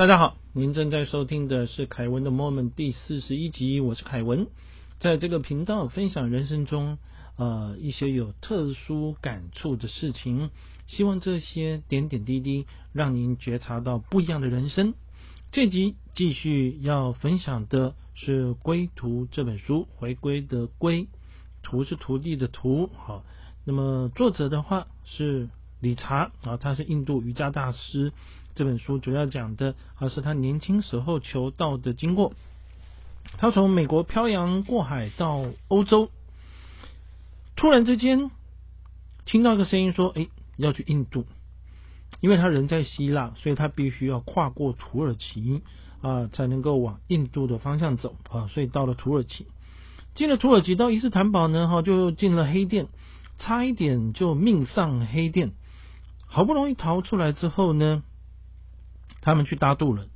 大家好，您正在收听的是凯文的 Moment 第四十一集，我是凯文，在这个频道分享人生中呃一些有特殊感触的事情，希望这些点点滴滴让您觉察到不一样的人生。这集继续要分享的是《归途》这本书，回归的归，徒是徒弟的徒，好，那么作者的话是理查啊，他是印度瑜伽大师。这本书主要讲的啊是他年轻时候求道的经过。他从美国漂洋过海到欧洲，突然之间听到一个声音说：“哎，要去印度。”因为他人在希腊，所以他必须要跨过土耳其啊，才能够往印度的方向走啊。所以到了土耳其，进了土耳其到伊斯坦堡呢，哈，就进了黑店，差一点就命丧黑店。好不容易逃出来之后呢？他们去搭渡轮，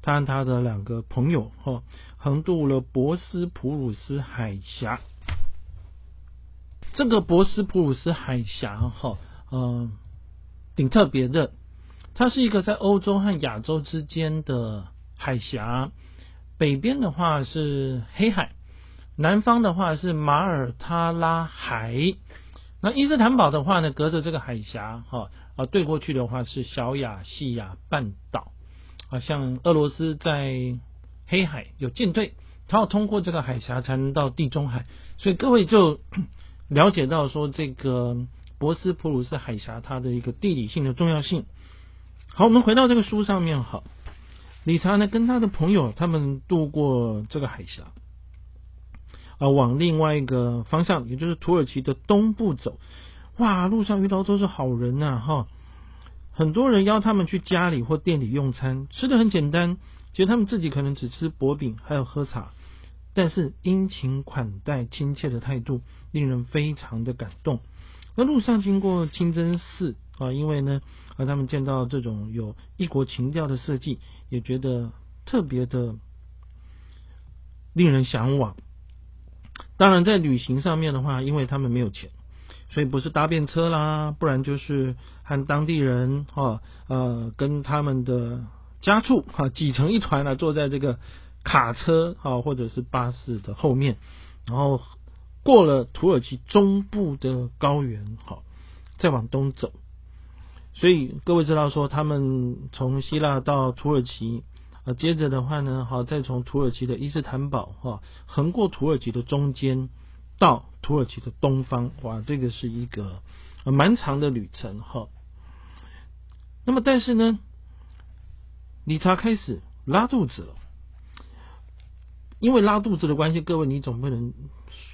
他和他的两个朋友哈，横渡了博斯普鲁斯海峡。这个博斯普鲁斯海峡哈，嗯，挺特别的。它是一个在欧洲和亚洲之间的海峡，北边的话是黑海，南方的话是马尔他拉海。那伊斯坦堡的话呢，隔着这个海峡哈。啊，对过去的话是小亚细亚半岛，啊，像俄罗斯在黑海有舰队，它要通过这个海峡才能到地中海，所以各位就 了解到说这个博斯普鲁斯海峡它的一个地理性的重要性。好，我们回到这个书上面，好，理查呢跟他的朋友他们渡过这个海峡，啊，往另外一个方向，也就是土耳其的东部走。哇，路上遇到都是好人呐，哈！很多人邀他们去家里或店里用餐，吃的很简单，其实他们自己可能只吃薄饼，还有喝茶，但是殷勤款待、亲切的态度，令人非常的感动。那路上经过清真寺啊，因为呢，啊，他们见到这种有异国情调的设计，也觉得特别的令人向往。当然，在旅行上面的话，因为他们没有钱。所以不是搭便车啦，不然就是和当地人哈呃跟他们的家畜哈挤成一团了，坐在这个卡车哈或者是巴士的后面，然后过了土耳其中部的高原哈，再往东走。所以各位知道说，他们从希腊到土耳其啊，接着的话呢，好再从土耳其的伊斯坦堡哈横过土耳其的中间。到土耳其的东方，哇，这个是一个蛮长的旅程哈。那么，但是呢，理查开始拉肚子了，因为拉肚子的关系，各位你总不能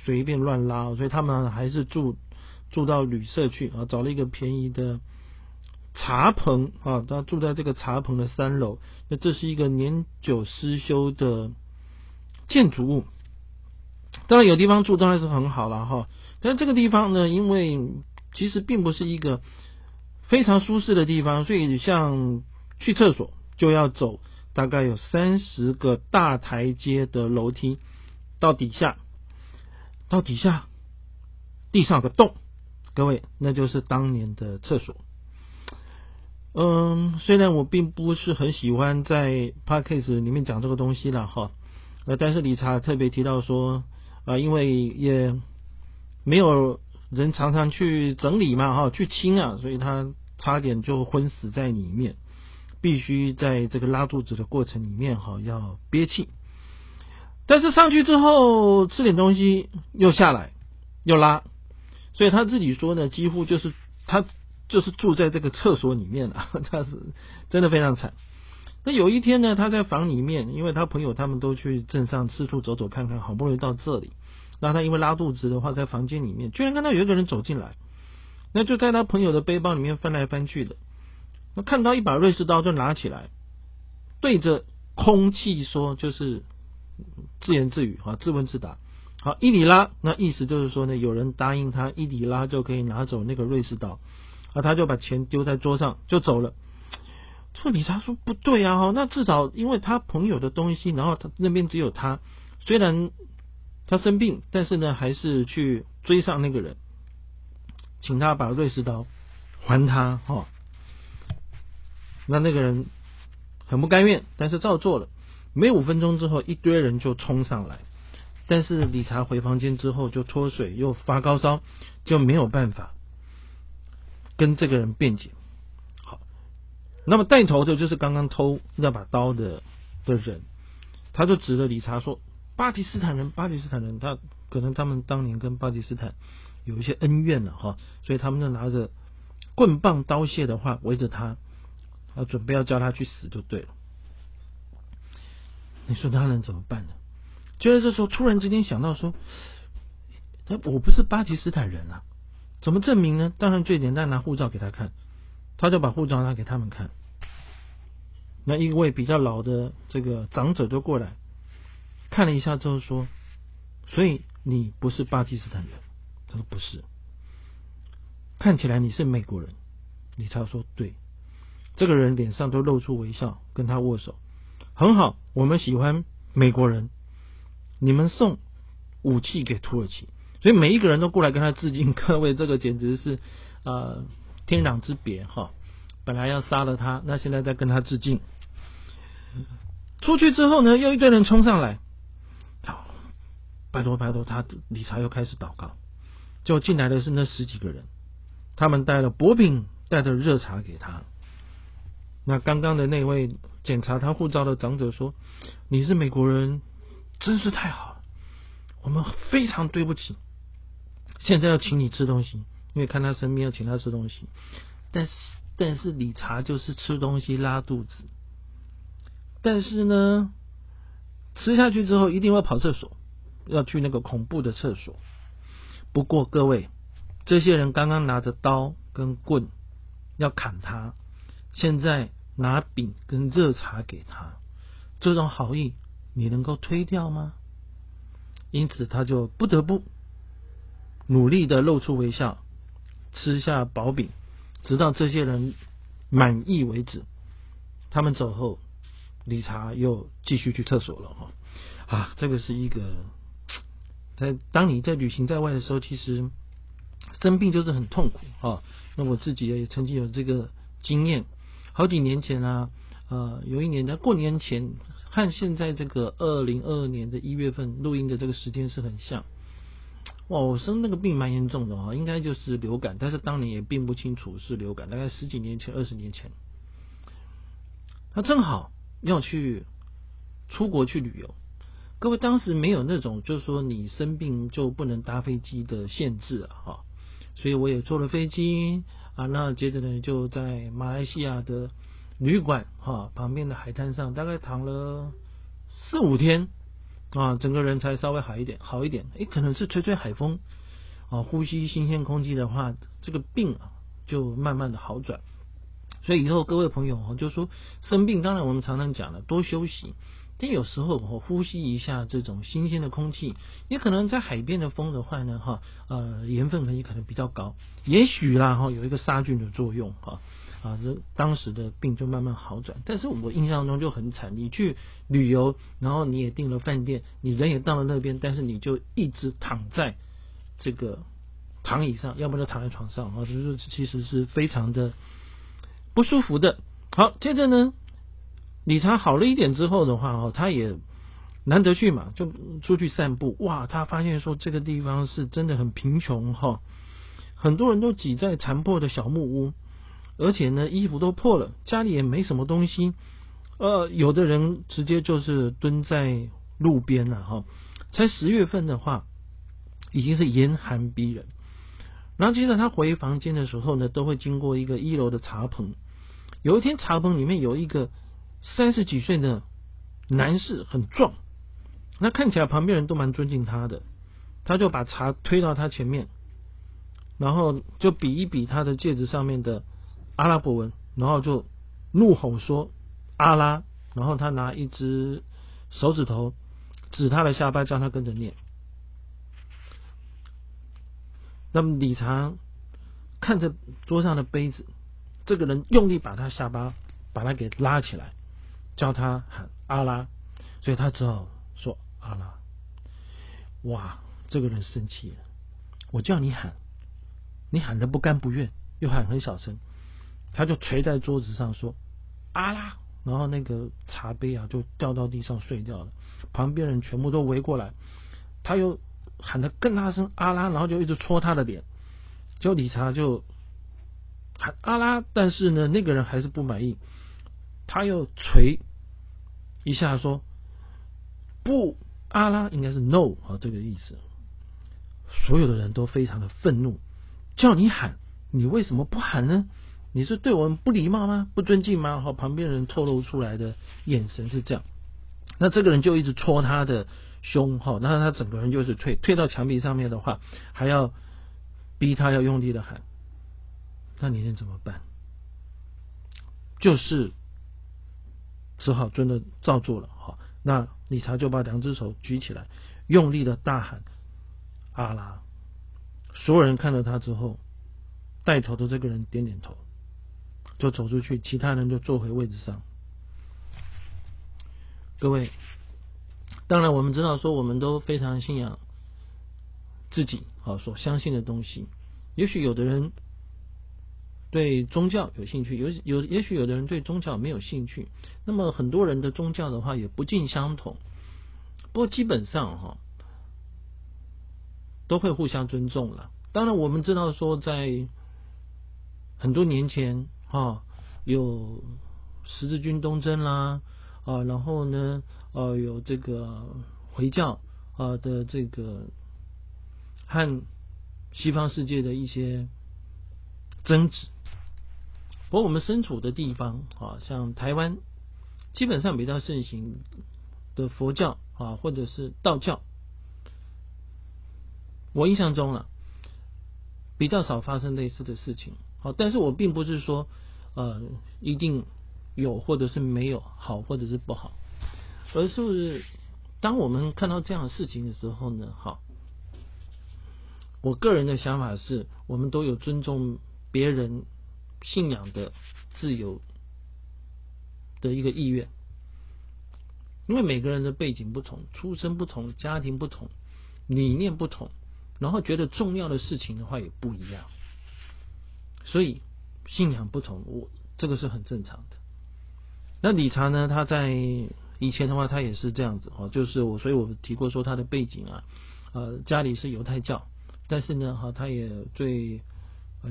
随便乱拉，所以他们还是住住到旅社去啊，找了一个便宜的茶棚啊，他住在这个茶棚的三楼。那这是一个年久失修的建筑物。当然有地方住当然是很好了哈，但这个地方呢，因为其实并不是一个非常舒适的地方，所以像去厕所就要走大概有三十个大台阶的楼梯到底下，到底下地上有个洞，各位那就是当年的厕所。嗯，虽然我并不是很喜欢在 podcast 里面讲这个东西了哈，呃，但是理查特别提到说。啊，因为也没有人常常去整理嘛，哈，去清啊，所以他差点就昏死在里面，必须在这个拉肚子的过程里面，哈，要憋气。但是上去之后吃点东西又下来又拉，所以他自己说呢，几乎就是他就是住在这个厕所里面了，他是真的非常惨。那有一天呢，他在房里面，因为他朋友他们都去镇上四处走走看看，好不容易到这里，那他因为拉肚子的话，在房间里面，居然看到有一个人走进来，那就在他朋友的背包里面翻来翻去的，那看到一把瑞士刀就拿起来，对着空气说，就是自言自语啊，自问自答，好，伊里拉，那意思就是说呢，有人答应他，伊里拉就可以拿走那个瑞士刀，啊，他就把钱丢在桌上就走了。这理查说不对啊，哈，那至少因为他朋友的东西，然后他那边只有他，虽然他生病，但是呢，还是去追上那个人，请他把瑞士刀还他，哈。那那个人很不甘愿，但是照做了。没五分钟之后，一堆人就冲上来，但是理查回房间之后就脱水又发高烧，就没有办法跟这个人辩解。好，那么带头的就是刚刚偷那把刀的的人，他就指着理查说：“巴基斯坦人，巴基斯坦人，他可能他们当年跟巴基斯坦有一些恩怨了哈，所以他们就拿着棍棒刀械的话围着他，啊，准备要叫他去死就对了。”你说他能怎么办呢？就在这时候，突然之间想到说：“他我不是巴基斯坦人啊，怎么证明呢？”当然最简单，拿护照给他看，他就把护照拿给他们看。那一位比较老的这个长者就过来看了一下之后说：“所以你不是巴基斯坦人？”他说：“不是。”看起来你是美国人。理查说：“对。”这个人脸上都露出微笑，跟他握手。很好，我们喜欢美国人。你们送武器给土耳其，所以每一个人都过来跟他致敬。各位，这个简直是呃天壤之别哈！本来要杀了他，那现在在跟他致敬。出去之后呢，又一堆人冲上来，拜托拜托，他理查又开始祷告。就进来的是那十几个人，他们带了薄饼，带着热茶给他。那刚刚的那位检查他护照的长者说：“你是美国人，真是太好了。我们非常对不起，现在要请你吃东西，因为看他生病要请他吃东西。但是，但是理查就是吃东西拉肚子，但是呢，吃下去之后一定会跑厕所，要去那个恐怖的厕所。不过各位，这些人刚刚拿着刀跟棍要砍他。”现在拿饼跟热茶给他，这种好意你能够推掉吗？因此他就不得不努力的露出微笑，吃下薄饼，直到这些人满意为止。他们走后，理查又继续去厕所了哈啊，这个是一个在当你在旅行在外的时候，其实生病就是很痛苦啊。那我自己也曾经有这个经验。好几年前啊，呃，有一年在过年前，和现在这个二零二二年的一月份录音的这个时间是很像。哇，我生那个病蛮严重的啊，应该就是流感，但是当年也并不清楚是流感，大概十几年前、二十年前。他正好要去出国去旅游，各位当时没有那种就是说你生病就不能搭飞机的限制啊，哈，所以我也坐了飞机。啊，那接着呢，就在马来西亚的旅馆哈旁边的海滩上，大概躺了四五天啊，整个人才稍微好一点，好一点。诶，可能是吹吹海风啊，呼吸新鲜空气的话，这个病啊就慢慢的好转。所以以后各位朋友就说生病，当然我们常常讲了，多休息。但有时候我呼吸一下这种新鲜的空气，也可能在海边的风的话呢，哈，呃，盐分可能也可能比较高，也许啦，哈，有一个杀菌的作用，哈，啊，这当时的病就慢慢好转。但是我印象中就很惨，你去旅游，然后你也订了饭店，你人也到了那边，但是你就一直躺在这个躺椅上，要么就躺在床上，啊，就是其实是非常的不舒服的。好，接着呢。理查好了一点之后的话，哦，他也难得去嘛，就出去散步。哇，他发现说这个地方是真的很贫穷哈，很多人都挤在残破的小木屋，而且呢衣服都破了，家里也没什么东西。呃，有的人直接就是蹲在路边了哈。才十月份的话，已经是严寒逼人。然后接着他回房间的时候呢，都会经过一个一楼的茶棚。有一天茶棚里面有一个。三十几岁的男士很壮，那看起来旁边人都蛮尊敬他的，他就把茶推到他前面，然后就比一比他的戒指上面的阿拉伯文，然后就怒吼说阿拉，然后他拿一只手指头指他的下巴，叫他跟着念。那么李查看着桌上的杯子，这个人用力把他下巴把他给拉起来。叫他喊阿拉，所以他只好说阿拉。哇，这个人生气了。我叫你喊，你喊的不甘不愿，又喊很小声，他就捶在桌子上说阿拉，然后那个茶杯啊就掉到地上碎掉了，旁边人全部都围过来，他又喊得更大声阿拉，然后就一直戳他的脸，结果理查就喊阿拉，但是呢那个人还是不满意，他又捶一下说不阿拉应该是 no 啊这个意思，所有的人都非常的愤怒，叫你喊你为什么不喊呢？你是对我们不礼貌吗？不尊敬吗？和旁边人透露出来的眼神是这样。那这个人就一直戳他的胸，哈，那他整个人就是退退到墙壁上面的话，还要逼他要用力的喊。那你能怎么办？就是只好真的照做了，哈。那理查就把两只手举起来，用力的大喊阿拉。所有人看到他之后，带头的这个人点点头。就走出去，其他人就坐回位置上。各位，当然我们知道说，我们都非常信仰自己啊所相信的东西。也许有的人对宗教有兴趣，有有也许有的人对宗教没有兴趣。那么很多人的宗教的话也不尽相同。不过基本上哈，都会互相尊重了。当然我们知道说，在很多年前。啊，有十字军东征啦，啊，然后呢，呃，有这个回教啊的这个和西方世界的一些争执。我们身处的地方啊，像台湾，基本上比较盛行的佛教啊，或者是道教，我印象中啊，比较少发生类似的事情。好，但是我并不是说。呃，一定有或者是没有好或者是不好，而是当我们看到这样的事情的时候呢，好，我个人的想法是我们都有尊重别人信仰的自由的一个意愿，因为每个人的背景不同，出身不同，家庭不同，理念不同，然后觉得重要的事情的话也不一样，所以。信仰不同，我这个是很正常的。那理查呢？他在以前的话，他也是这样子哦，就是我，所以我提过说他的背景啊，呃，家里是犹太教，但是呢，哈，他也对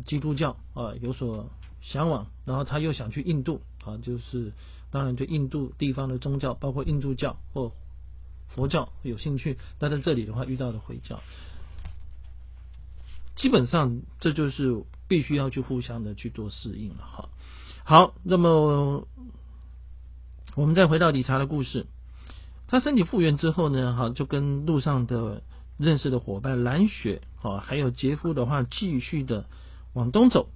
基督教啊有所向往，然后他又想去印度啊，就是当然对印度地方的宗教，包括印度教或佛教有兴趣，但在这里的话遇到了回教，基本上这就是。必须要去互相的去做适应了哈。好，那么我们再回到理查的故事。他身体复原之后呢，哈，就跟路上的认识的伙伴蓝雪啊，还有杰夫的话，继续的往东走。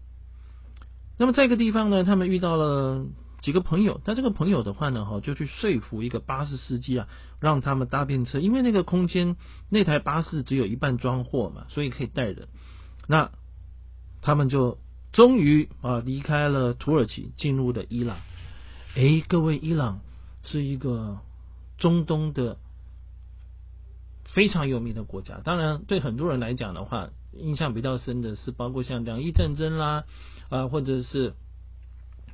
那么在一个地方呢，他们遇到了几个朋友，但这个朋友的话呢，哈，就去说服一个巴士司机啊，让他们搭便车，因为那个空间那台巴士只有一半装货嘛，所以可以带人。那他们就终于啊离开了土耳其，进入了伊朗。哎，各位，伊朗是一个中东的非常有名的国家。当然，对很多人来讲的话，印象比较深的是包括像两伊战争啦啊，或者是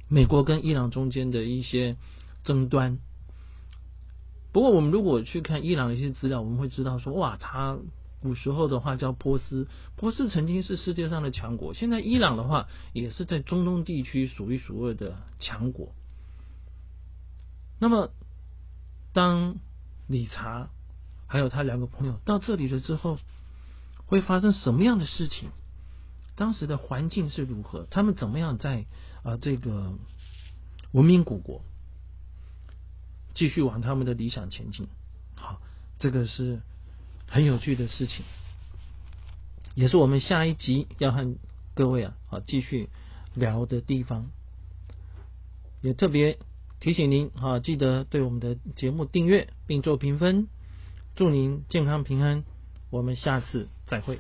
美国跟伊朗中间的一些争端。不过，我们如果去看伊朗的一些资料，我们会知道说，哇，他。古时候的话叫波斯，波斯曾经是世界上的强国。现在伊朗的话也是在中东地区数一数二的强国。那么，当理查还有他两个朋友到这里了之后，会发生什么样的事情？当时的环境是如何？他们怎么样在啊这个文明古国继续往他们的理想前进？好，这个是。很有趣的事情，也是我们下一集要和各位啊好继续聊的地方。也特别提醒您啊，记得对我们的节目订阅并做评分。祝您健康平安，我们下次再会。